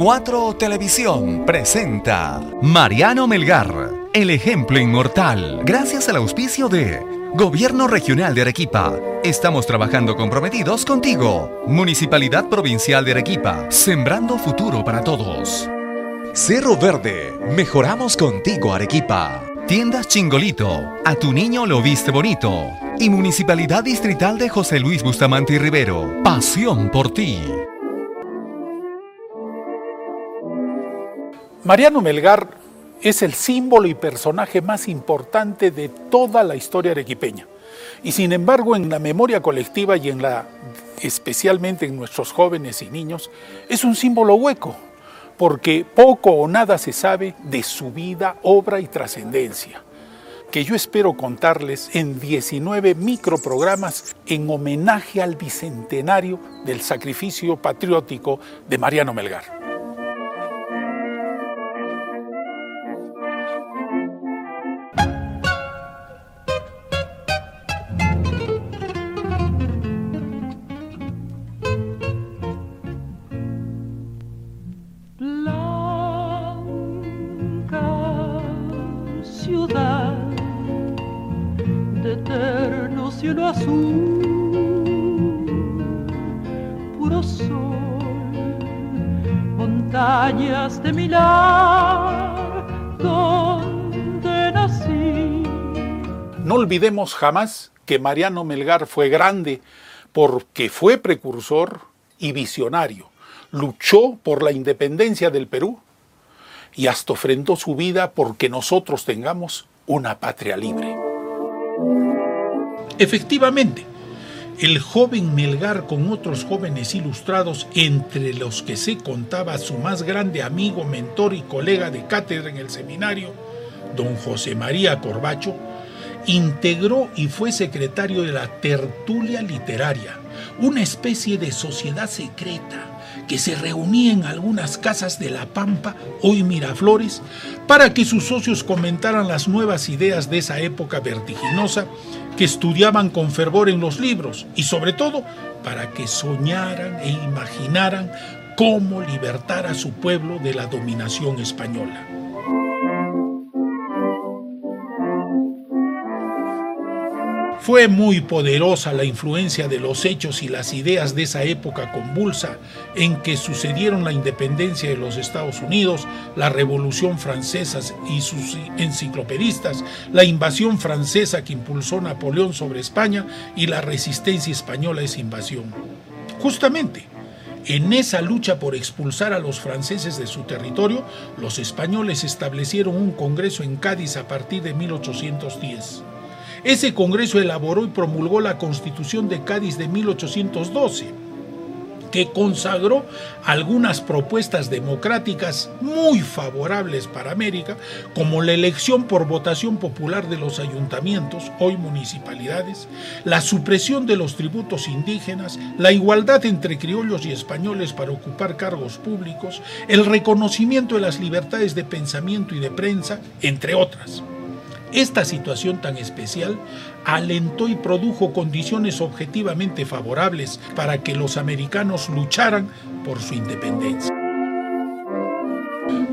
4 Televisión presenta Mariano Melgar, el ejemplo inmortal, gracias al auspicio de Gobierno Regional de Arequipa. Estamos trabajando comprometidos contigo. Municipalidad Provincial de Arequipa, sembrando futuro para todos. Cerro Verde, mejoramos contigo Arequipa. Tiendas Chingolito, a tu niño lo viste bonito. Y Municipalidad Distrital de José Luis Bustamante y Rivero, pasión por ti. Mariano Melgar es el símbolo y personaje más importante de toda la historia arequipeña. Y sin embargo, en la memoria colectiva y en la especialmente en nuestros jóvenes y niños, es un símbolo hueco, porque poco o nada se sabe de su vida, obra y trascendencia, que yo espero contarles en 19 microprogramas en homenaje al bicentenario del sacrificio patriótico de Mariano Melgar. No olvidemos jamás que Mariano Melgar fue grande porque fue precursor y visionario. Luchó por la independencia del Perú y hasta ofrendó su vida porque nosotros tengamos una patria libre. Efectivamente, el joven Melgar con otros jóvenes ilustrados, entre los que se contaba su más grande amigo, mentor y colega de cátedra en el seminario, don José María Corbacho, integró y fue secretario de la Tertulia Literaria, una especie de sociedad secreta que se reunía en algunas casas de La Pampa, hoy Miraflores, para que sus socios comentaran las nuevas ideas de esa época vertiginosa que estudiaban con fervor en los libros y sobre todo para que soñaran e imaginaran cómo libertar a su pueblo de la dominación española. Fue muy poderosa la influencia de los hechos y las ideas de esa época convulsa en que sucedieron la independencia de los Estados Unidos, la Revolución Francesa y sus enciclopedistas, la invasión francesa que impulsó Napoleón sobre España y la resistencia española a esa invasión. Justamente, en esa lucha por expulsar a los franceses de su territorio, los españoles establecieron un congreso en Cádiz a partir de 1810. Ese Congreso elaboró y promulgó la Constitución de Cádiz de 1812, que consagró algunas propuestas democráticas muy favorables para América, como la elección por votación popular de los ayuntamientos, hoy municipalidades, la supresión de los tributos indígenas, la igualdad entre criollos y españoles para ocupar cargos públicos, el reconocimiento de las libertades de pensamiento y de prensa, entre otras. Esta situación tan especial alentó y produjo condiciones objetivamente favorables para que los americanos lucharan por su independencia.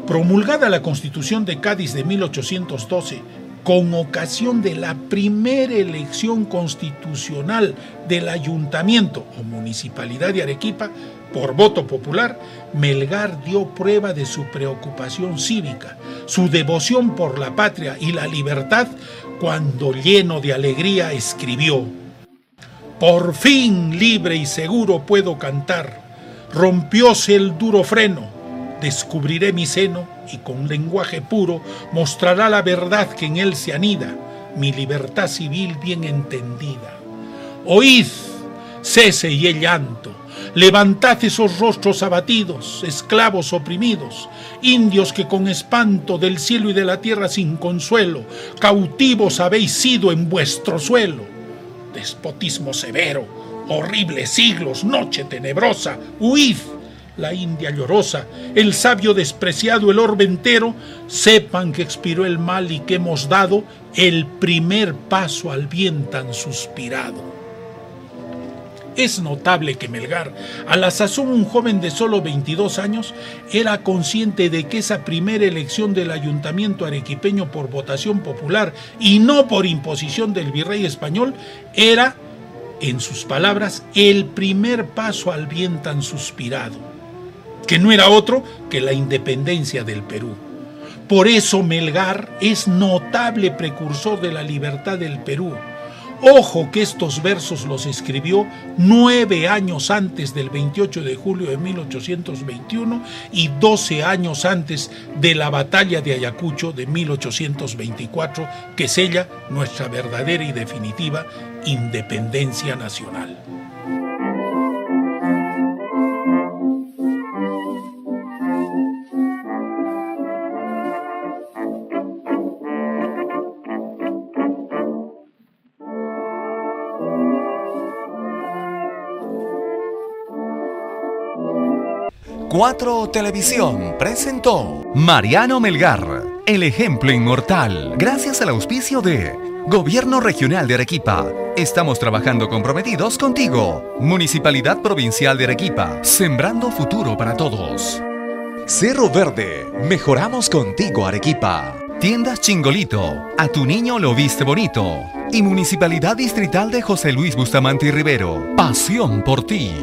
Promulgada la Constitución de Cádiz de 1812, con ocasión de la primera elección constitucional del ayuntamiento o municipalidad de Arequipa, por voto popular, Melgar dio prueba de su preocupación cívica, su devoción por la patria y la libertad, cuando lleno de alegría escribió, Por fin libre y seguro puedo cantar, rompióse el duro freno, descubriré mi seno y con lenguaje puro mostrará la verdad que en él se anida, mi libertad civil bien entendida. Oíd, cese y el llanto, Levantad esos rostros abatidos, esclavos oprimidos, indios que con espanto del cielo y de la tierra sin consuelo, cautivos habéis sido en vuestro suelo. Despotismo severo, horribles siglos, noche tenebrosa, huid. La India llorosa, el sabio despreciado, el orbe entero, sepan que expiró el mal y que hemos dado el primer paso al bien tan suspirado. Es notable que Melgar, a la sazón un joven de solo 22 años, era consciente de que esa primera elección del ayuntamiento arequipeño por votación popular y no por imposición del virrey español era, en sus palabras, el primer paso al bien tan suspirado, que no era otro que la independencia del Perú. Por eso Melgar es notable precursor de la libertad del Perú Ojo que estos versos los escribió nueve años antes del 28 de julio de 1821 y doce años antes de la batalla de Ayacucho de 1824 que sella nuestra verdadera y definitiva independencia nacional. Cuatro Televisión presentó Mariano Melgar, el ejemplo inmortal, gracias al auspicio de Gobierno Regional de Arequipa. Estamos trabajando comprometidos contigo. Municipalidad Provincial de Arequipa, sembrando futuro para todos. Cerro Verde, mejoramos contigo Arequipa. Tiendas Chingolito, a tu niño lo viste bonito. Y Municipalidad Distrital de José Luis Bustamante y Rivero, pasión por ti.